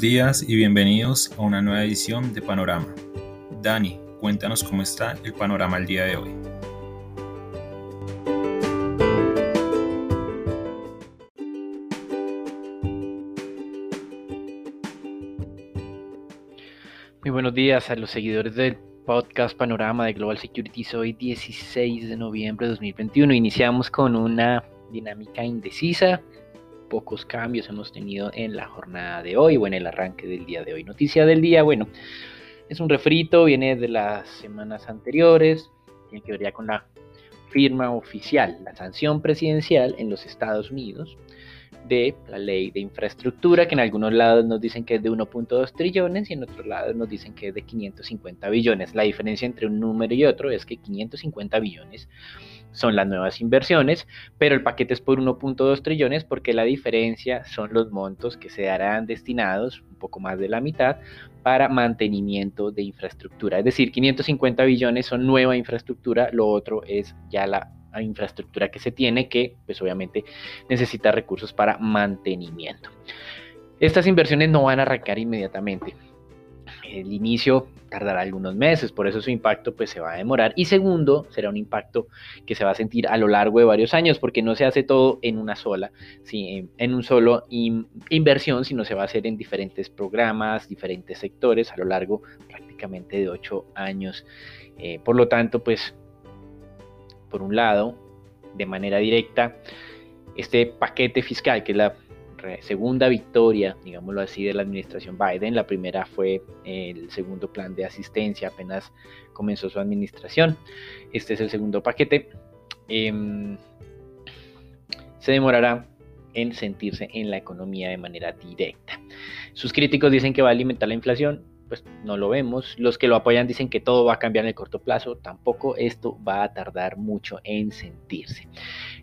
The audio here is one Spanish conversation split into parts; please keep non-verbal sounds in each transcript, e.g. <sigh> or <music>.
Días y bienvenidos a una nueva edición de Panorama. Dani, cuéntanos cómo está el panorama el día de hoy. Muy buenos días a los seguidores del podcast Panorama de Global Securities. Hoy 16 de noviembre de 2021 iniciamos con una dinámica indecisa pocos cambios hemos tenido en la jornada de hoy o en el arranque del día de hoy. Noticia del día, bueno, es un refrito, viene de las semanas anteriores, tiene que ver ya con la firma oficial, la sanción presidencial en los Estados Unidos de la ley de infraestructura, que en algunos lados nos dicen que es de 1.2 trillones y en otros lados nos dicen que es de 550 billones. La diferencia entre un número y otro es que 550 billones son las nuevas inversiones, pero el paquete es por 1.2 trillones porque la diferencia son los montos que se darán destinados, un poco más de la mitad, para mantenimiento de infraestructura. Es decir, 550 billones son nueva infraestructura, lo otro es ya la infraestructura que se tiene que pues obviamente necesita recursos para mantenimiento. Estas inversiones no van a arrancar inmediatamente el inicio tardará algunos meses, por eso su impacto pues se va a demorar. Y segundo, será un impacto que se va a sentir a lo largo de varios años, porque no se hace todo en una sola, en un solo inversión, sino se va a hacer en diferentes programas, diferentes sectores a lo largo prácticamente de ocho años. Eh, por lo tanto, pues, por un lado, de manera directa, este paquete fiscal, que es la segunda victoria, digámoslo así, de la administración Biden. La primera fue el segundo plan de asistencia, apenas comenzó su administración. Este es el segundo paquete. Em, se demorará en sentirse en la economía de manera directa. Sus críticos dicen que va a alimentar la inflación, pues no lo vemos. Los que lo apoyan dicen que todo va a cambiar en el corto plazo, tampoco esto va a tardar mucho en sentirse.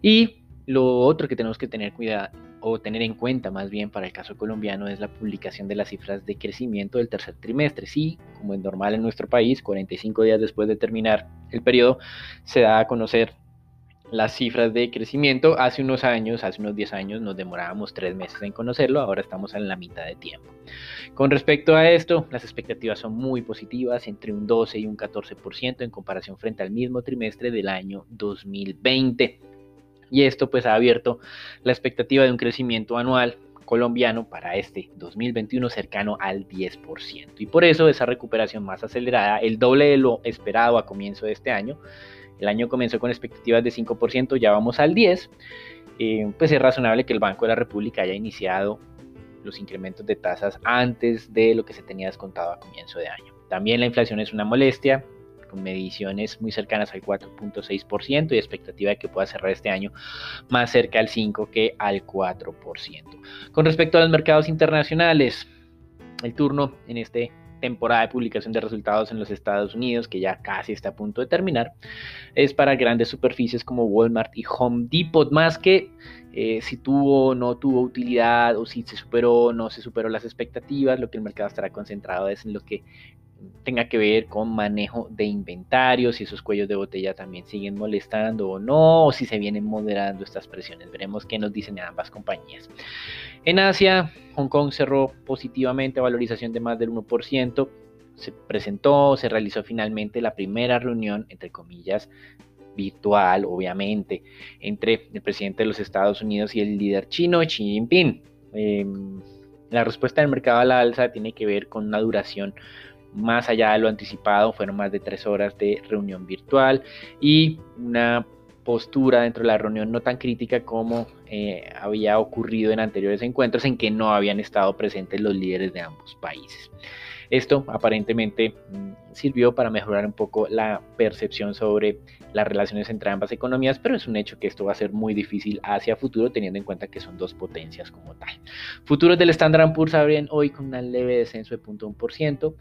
Y lo otro que tenemos que tener cuidado, o tener en cuenta más bien para el caso colombiano es la publicación de las cifras de crecimiento del tercer trimestre. Sí, como es normal en nuestro país, 45 días después de terminar el periodo, se da a conocer las cifras de crecimiento. Hace unos años, hace unos 10 años, nos demorábamos tres meses en conocerlo, ahora estamos en la mitad de tiempo. Con respecto a esto, las expectativas son muy positivas, entre un 12 y un 14% en comparación frente al mismo trimestre del año 2020. Y esto pues ha abierto la expectativa de un crecimiento anual colombiano para este 2021 cercano al 10%. Y por eso esa recuperación más acelerada, el doble de lo esperado a comienzo de este año, el año comenzó con expectativas de 5%, ya vamos al 10%, eh, pues es razonable que el Banco de la República haya iniciado los incrementos de tasas antes de lo que se tenía descontado a comienzo de año. También la inflación es una molestia, con mediciones muy cercanas al 4.6% y expectativa de que pueda cerrar este año más cerca al 5% que al 4%. Con respecto a los mercados internacionales, el turno en este temporada de publicación de resultados en los Estados Unidos, que ya casi está a punto de terminar, es para grandes superficies como Walmart y Home Depot, más que eh, si tuvo o no tuvo utilidad o si se superó o no se superó las expectativas, lo que el mercado estará concentrado es en lo que tenga que ver con manejo de inventarios, si esos cuellos de botella también siguen molestando o no, o si se vienen moderando estas presiones. Veremos qué nos dicen ambas compañías. En Asia, Hong Kong cerró positivamente, valorización de más del 1%. Se presentó, se realizó finalmente la primera reunión, entre comillas, virtual, obviamente, entre el presidente de los Estados Unidos y el líder chino, Xi Jinping. Em, la respuesta del mercado a la alza tiene que ver con una duración más allá de lo anticipado, fueron más de tres horas de reunión virtual y una postura dentro de la reunión no tan crítica como eh, había ocurrido en anteriores encuentros en que no habían estado presentes los líderes de ambos países. Esto aparentemente mm, sirvió para mejorar un poco la percepción sobre las relaciones entre ambas economías, pero es un hecho que esto va a ser muy difícil hacia futuro teniendo en cuenta que son dos potencias como tal. Futuros del Standard Poor's abren hoy con un leve descenso de 0.1%,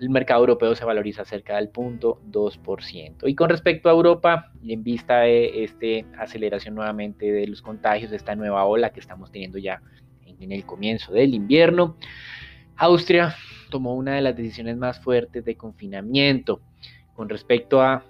el mercado europeo se valoriza cerca del punto 2%. Y con respecto a Europa, en vista de esta aceleración nuevamente de los contagios, de esta nueva ola que estamos teniendo ya en el comienzo del invierno, Austria tomó una de las decisiones más fuertes de confinamiento con respecto a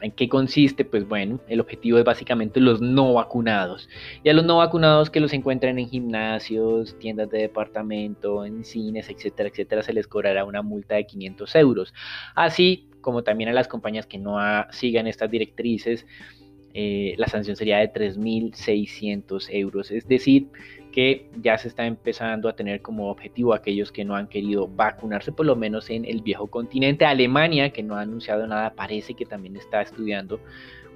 ¿En qué consiste? Pues bueno, el objetivo es básicamente los no vacunados. Y a los no vacunados que los encuentren en gimnasios, tiendas de departamento, en cines, etcétera, etcétera, se les cobrará una multa de 500 euros. Así como también a las compañías que no sigan estas directrices, eh, la sanción sería de 3.600 euros. Es decir, que ya se está empezando a tener como objetivo aquellos que no han querido vacunarse, por lo menos en el viejo continente. Alemania, que no ha anunciado nada, parece que también está estudiando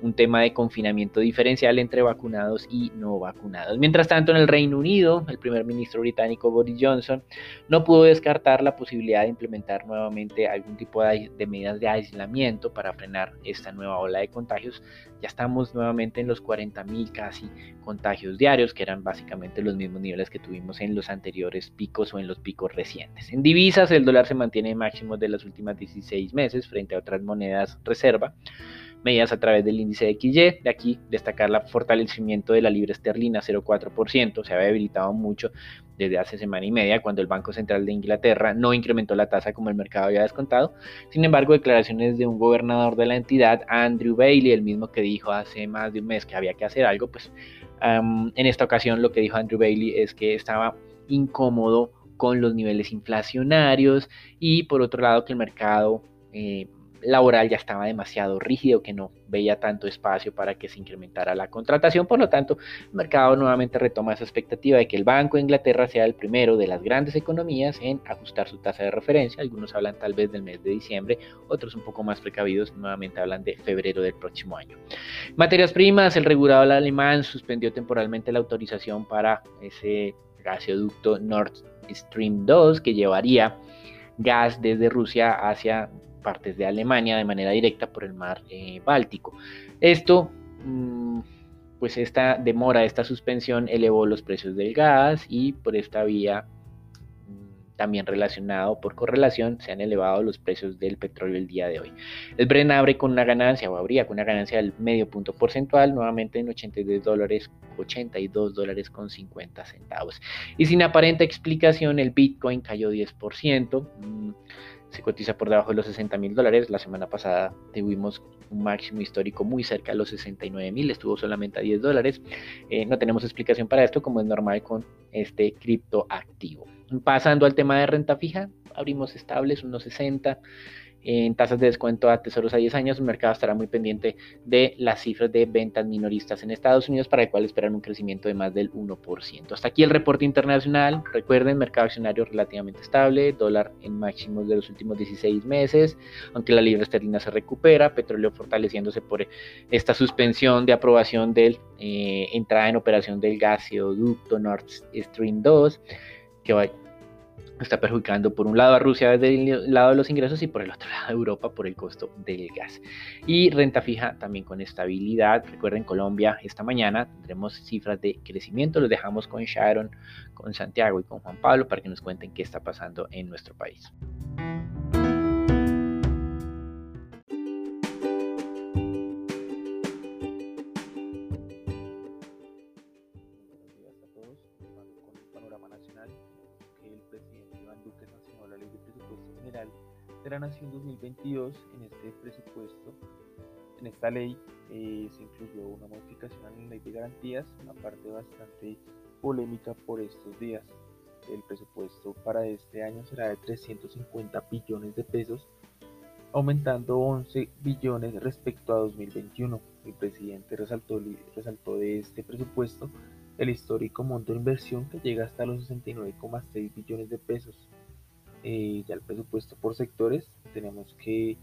un tema de confinamiento diferencial entre vacunados y no vacunados. Mientras tanto, en el Reino Unido, el primer ministro británico Boris Johnson no pudo descartar la posibilidad de implementar nuevamente algún tipo de, medidas de aislamiento para frenar esta nueva ola de contagios. Ya estamos nuevamente en los 40.000 casi contagios diarios, que eran básicamente los mismos niveles que tuvimos en los anteriores picos o en los picos recientes. En divisas, el dólar se mantiene en máximos de las últimas 16 meses frente a otras monedas reserva medidas a través del índice de XY. De aquí destacar el fortalecimiento de la libra esterlina 0,4%, se había debilitado mucho desde hace semana y media cuando el Banco Central de Inglaterra no incrementó la tasa como el mercado había descontado. Sin embargo, declaraciones de un gobernador de la entidad, Andrew Bailey, el mismo que dijo hace más de un mes que había que hacer algo, pues en esta ocasión lo que dijo Andrew Bailey es que estaba incómodo con los niveles inflacionarios y por otro lado que el mercado eh, laboral ya estaba demasiado rígido, que no veía tanto espacio para que se incrementara la contratación. Por lo tanto, el mercado nuevamente retoma esa expectativa de que el Banco de Inglaterra sea el primero de las grandes economías en ajustar su tasa de referencia. Algunos hablan tal vez del mes de diciembre, otros un poco más precavidos nuevamente hablan de febrero del próximo año. Materias primas, el regulador alemán suspendió temporalmente la autorización para ese gasoducto Nord Stream 2 que llevaría gas desde Rusia hacia partes de Alemania de manera directa por el mar eh, Báltico. Esto, mm, pues esta demora, esta suspensión elevó los precios del gas y por esta vía mm, también relacionado por correlación se han elevado los precios del petróleo el día de hoy. El Bren abre con una ganancia o habría con una ganancia del medio punto porcentual nuevamente en 82 dólares 82 dólares con 50 centavos. Y sin aparente explicación el Bitcoin cayó 10% se cotiza por debajo de los 60 mil dólares. La semana pasada tuvimos un máximo histórico muy cerca de los 69 mil, estuvo solamente a 10 dólares. Eh, no tenemos explicación para esto, como es normal con este cripto activo. Pasando al tema de renta fija, abrimos estables unos 60 en tasas de descuento a tesoros a 10 años, el mercado estará muy pendiente de las cifras de ventas minoristas en Estados Unidos, para el cual esperan un crecimiento de más del 1%. Hasta aquí el reporte internacional. Recuerden, mercado accionario relativamente estable, dólar en máximos de los últimos 16 meses, aunque la libra esterlina se recupera, petróleo fortaleciéndose por esta suspensión de aprobación de eh, entrada en operación del gasoducto Nord Stream 2, que va está perjudicando por un lado a Rusia desde el lado de los ingresos y por el otro <laughs> lado a Europa por el costo del gas. Y renta fija también con estabilidad. Recuerden, Colombia esta mañana tendremos cifras de crecimiento. Los dejamos con Sharon, con Santiago y con Juan Pablo para que nos cuenten qué está pasando en nuestro país. De la Nación 2022, en este presupuesto, en esta ley, eh, se incluyó una modificación a la ley de garantías, una parte bastante polémica por estos días. El presupuesto para este año será de 350 billones de pesos, aumentando 11 billones respecto a 2021. El presidente resaltó, resaltó de este presupuesto el histórico monto de inversión que llega hasta los 69,6 billones de pesos, eh, ya el presupuesto por sectores, tenemos que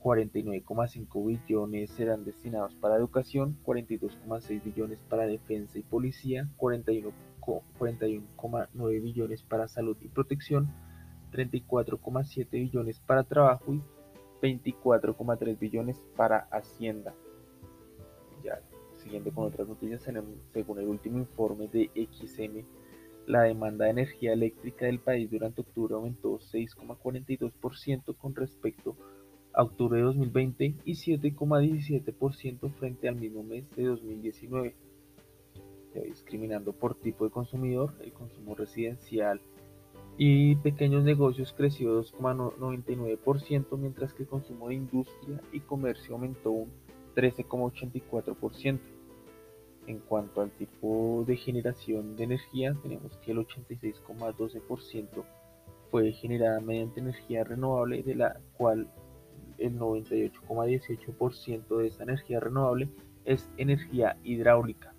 49,5 billones serán destinados para educación, 42,6 billones para defensa y policía, 41,9 billones para salud y protección, 34,7 billones para trabajo y 24,3 billones para hacienda. Ya siguiendo con otras noticias, según el último informe de XM la demanda de energía eléctrica del país durante octubre aumentó 6,42% con respecto a octubre de 2020 y 7,17% frente al mismo mes de 2019. Discriminando por tipo de consumidor, el consumo residencial y pequeños negocios creció 2,99%, mientras que el consumo de industria y comercio aumentó un 13,84%. En cuanto al tipo de generación de energía, tenemos que el 86,12% fue generada mediante energía renovable, de la cual el 98,18% de esta energía renovable es energía hidráulica.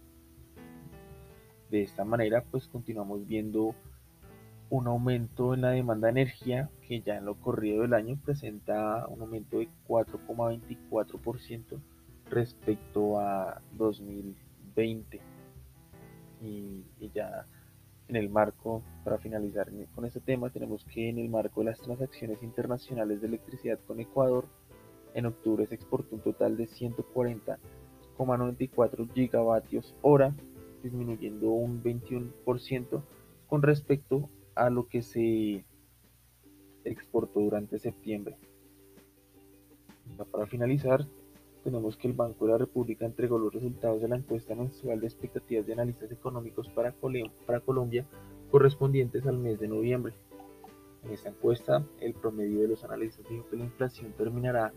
De esta manera, pues continuamos viendo un aumento en la demanda de energía que ya en lo corrido del año presenta un aumento de 4,24% respecto a 2020. Y, y ya en el marco, para finalizar con este tema, tenemos que en el marco de las transacciones internacionales de electricidad con Ecuador, en octubre se exportó un total de 140,94 gigavatios hora, disminuyendo un 21% con respecto a lo que se exportó durante septiembre. Para finalizar, tenemos que el Banco de la República entregó los resultados de la encuesta mensual de expectativas de analistas económicos para, Colombia correspondientes al mes de noviembre. En esta encuesta, el promedio de los analistas dijo que la inflación terminará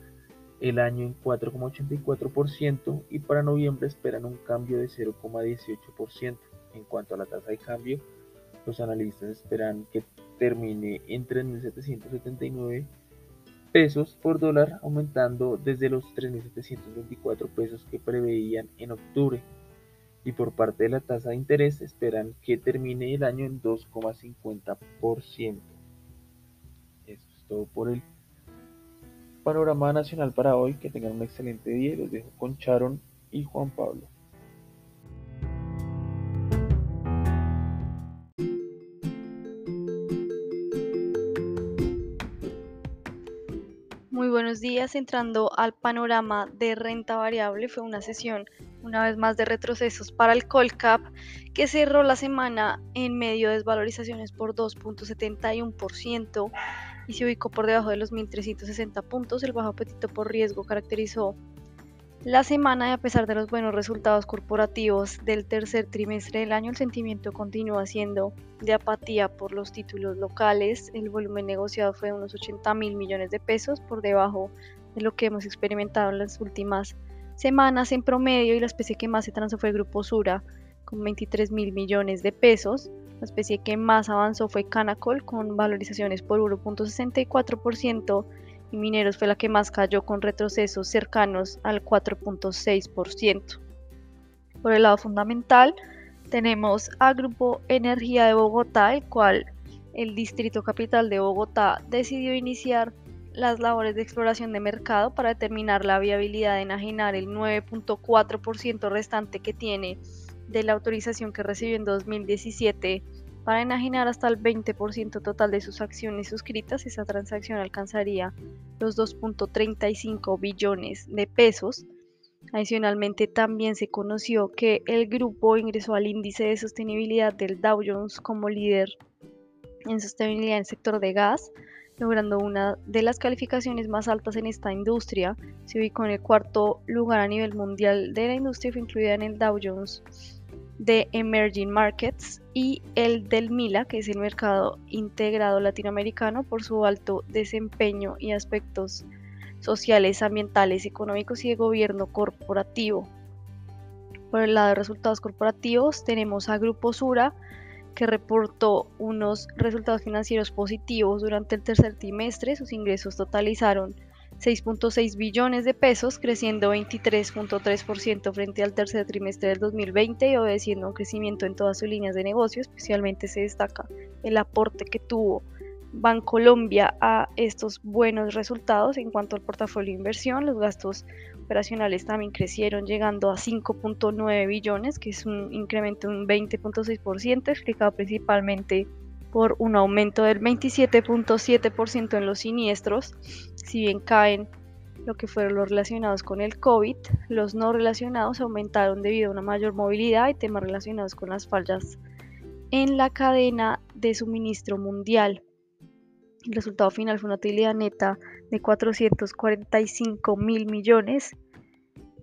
el año en 4,84% y para noviembre esperan un cambio de 0,18%. En cuanto a la tasa de cambio, los analistas esperan que termine en 3.779 pesos por dólar, aumentando desde los 3.724 pesos que preveían en octubre. Y por parte de la tasa de interés esperan que termine el año en 2,50%. Esto es todo por el panorama nacional para hoy. Que tengan un excelente día los dejo con Charon y Juan Pablo. Buenos días. Entrando al panorama de renta variable, fue una sesión una vez más de retrocesos para el Colcap, que cerró la semana en medio de desvalorizaciones por 2.71% y se ubicó por debajo de los 1.360 puntos. El bajo apetito por riesgo caracterizó la semana y a pesar de los buenos resultados corporativos del tercer trimestre del año, el sentimiento continúa siendo de apatía por los títulos locales. El volumen negociado fue de unos 80 mil millones de pesos, por debajo de lo que hemos experimentado en las últimas semanas en promedio y la especie que más se transó fue el Grupo Sura con 23 mil millones de pesos. La especie que más avanzó fue Canacol con valorizaciones por 1.64% y Mineros fue la que más cayó con retrocesos cercanos al 4.6%. Por el lado fundamental, tenemos a Grupo Energía de Bogotá, el cual el Distrito Capital de Bogotá decidió iniciar las labores de exploración de mercado para determinar la viabilidad de enajenar el 9.4% restante que tiene de la autorización que recibió en 2017 para enajenar hasta el 20% total de sus acciones suscritas, esa transacción alcanzaría los 2.35 billones de pesos. Adicionalmente, también se conoció que el grupo ingresó al índice de sostenibilidad del Dow Jones como líder en sostenibilidad en el sector de gas, logrando una de las calificaciones más altas en esta industria. Se ubicó en el cuarto lugar a nivel mundial de la industria, fue incluida en el Dow Jones de Emerging Markets y el del MILA, que es el mercado integrado latinoamericano por su alto desempeño y aspectos sociales, ambientales, económicos y de gobierno corporativo. Por el lado de resultados corporativos tenemos a Grupo Sura, que reportó unos resultados financieros positivos durante el tercer trimestre. Sus ingresos totalizaron 6.6 billones de pesos, creciendo 23.3% frente al tercer trimestre del 2020 y obedeciendo un crecimiento en todas sus líneas de negocio. Especialmente se destaca el aporte que tuvo Bancolombia a estos buenos resultados en cuanto al portafolio de inversión. Los gastos operacionales también crecieron llegando a 5.9 billones, que es un incremento de un 20.6%, explicado principalmente por un aumento del 27.7% en los siniestros, si bien caen lo que fueron los relacionados con el COVID, los no relacionados aumentaron debido a una mayor movilidad y temas relacionados con las fallas en la cadena de suministro mundial. El resultado final fue una utilidad neta de 445 mil millones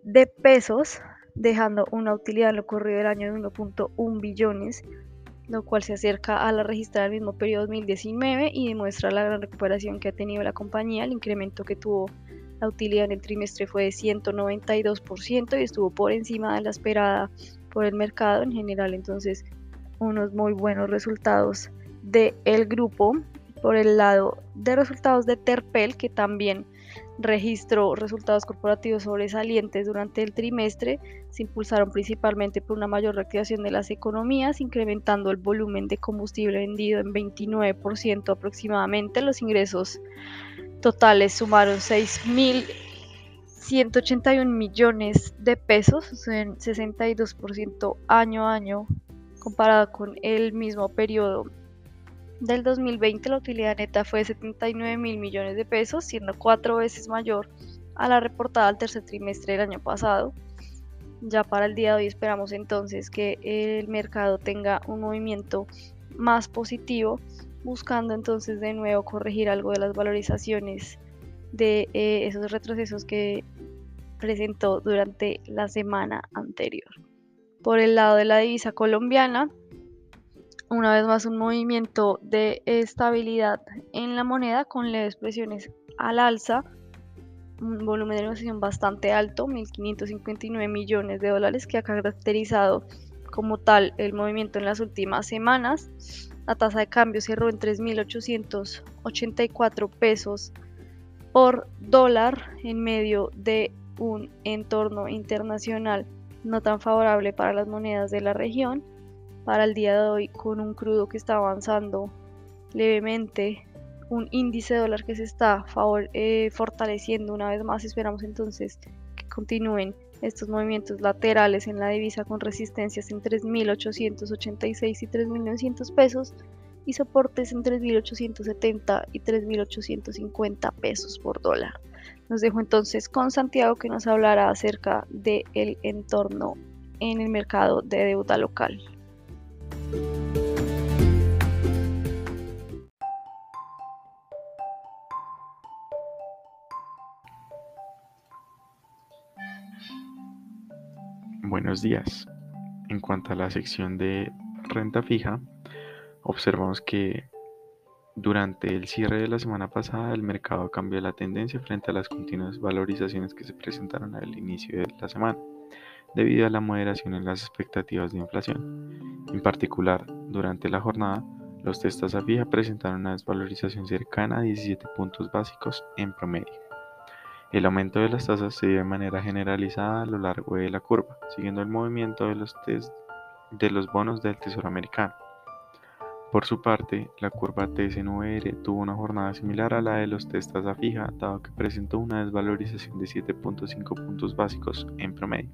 de pesos, dejando una utilidad en lo corrido del año de 1.1 billones lo cual se acerca a la registrada del mismo periodo 2019 y demuestra la gran recuperación que ha tenido la compañía. El incremento que tuvo la utilidad en el trimestre fue de 192% y estuvo por encima de la esperada por el mercado en general. Entonces, unos muy buenos resultados del el grupo. Por el lado de resultados de Terpel, que también registró resultados corporativos sobresalientes durante el trimestre, se impulsaron principalmente por una mayor reactivación de las economías, incrementando el volumen de combustible vendido en 29% aproximadamente. Los ingresos totales sumaron 6.181 millones de pesos, en 62% año a año comparado con el mismo periodo del 2020 la utilidad neta fue de 79 mil millones de pesos, siendo cuatro veces mayor a la reportada al tercer trimestre del año pasado. Ya para el día de hoy esperamos entonces que el mercado tenga un movimiento más positivo, buscando entonces de nuevo corregir algo de las valorizaciones de eh, esos retrocesos que presentó durante la semana anterior. Por el lado de la divisa colombiana, una vez más un movimiento de estabilidad en la moneda con leves presiones al alza, un volumen de negociación bastante alto, 1.559 millones de dólares, que ha caracterizado como tal el movimiento en las últimas semanas. La tasa de cambio cerró en 3.884 pesos por dólar en medio de un entorno internacional no tan favorable para las monedas de la región para el día de hoy con un crudo que está avanzando levemente, un índice de dólar que se está eh, fortaleciendo una vez más. Esperamos entonces que continúen estos movimientos laterales en la divisa con resistencias en 3.886 y 3.900 pesos y soportes en 3.870 y 3.850 pesos por dólar. Nos dejo entonces con Santiago que nos hablará acerca del entorno en el mercado de deuda local. Buenos días. En cuanto a la sección de renta fija, observamos que durante el cierre de la semana pasada el mercado cambió la tendencia frente a las continuas valorizaciones que se presentaron al inicio de la semana, debido a la moderación en las expectativas de inflación. En particular, durante la jornada, los testas a fija presentaron una desvalorización cercana a 17 puntos básicos en promedio. El aumento de las tasas se dio de manera generalizada a lo largo de la curva, siguiendo el movimiento de los, de los bonos del Tesoro americano. Por su parte, la curva TSNVR tuvo una jornada similar a la de los testas a fija, dado que presentó una desvalorización de 7.5 puntos básicos en promedio.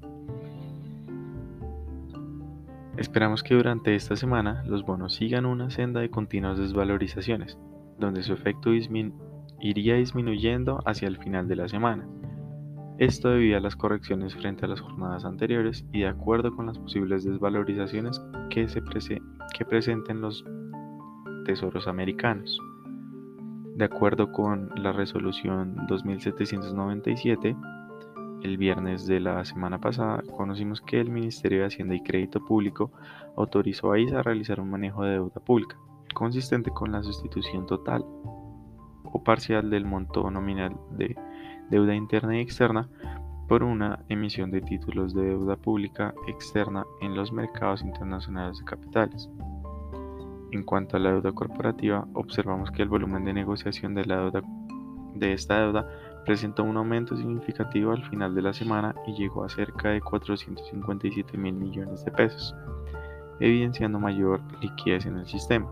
Esperamos que durante esta semana los bonos sigan una senda de continuas desvalorizaciones, donde su efecto disminuye iría disminuyendo hacia el final de la semana. Esto debido a las correcciones frente a las jornadas anteriores y de acuerdo con las posibles desvalorizaciones que, se presenten los tesoros americanos. De acuerdo con la resolución 2797, el viernes de la semana pasada conocimos que el Ministerio de Hacienda y Crédito Público autorizó a ISA a realizar un manejo de deuda pública, consistente con la sustitución total o parcial del monto nominal de deuda interna y externa por una emisión de títulos de deuda pública externa en los mercados internacionales de capitales. En cuanto a la deuda corporativa, observamos que el volumen de negociación de, la deuda, de esta deuda presentó un aumento significativo al final de la semana y llegó a cerca de 457 mil millones de pesos, evidenciando mayor liquidez en el sistema.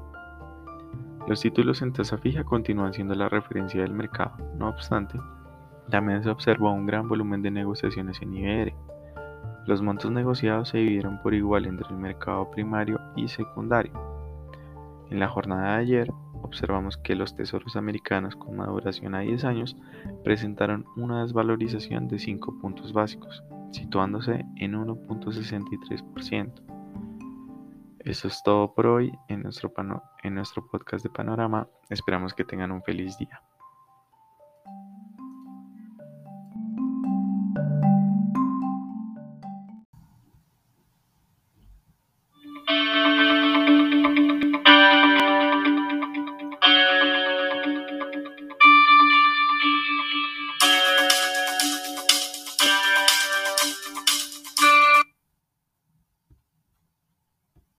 Los títulos en tasa fija continúan siendo la referencia del mercado, no obstante, también se observó un gran volumen de negociaciones en IBR. Los montos negociados se dividieron por igual entre el mercado primario y secundario. En la jornada de ayer, observamos que los tesoros americanos con maduración a 10 años presentaron una desvalorización de 5 puntos básicos, situándose en 1.63%. Eso es todo por hoy en nuestro, en nuestro podcast de Panorama. Esperamos que tengan un feliz día.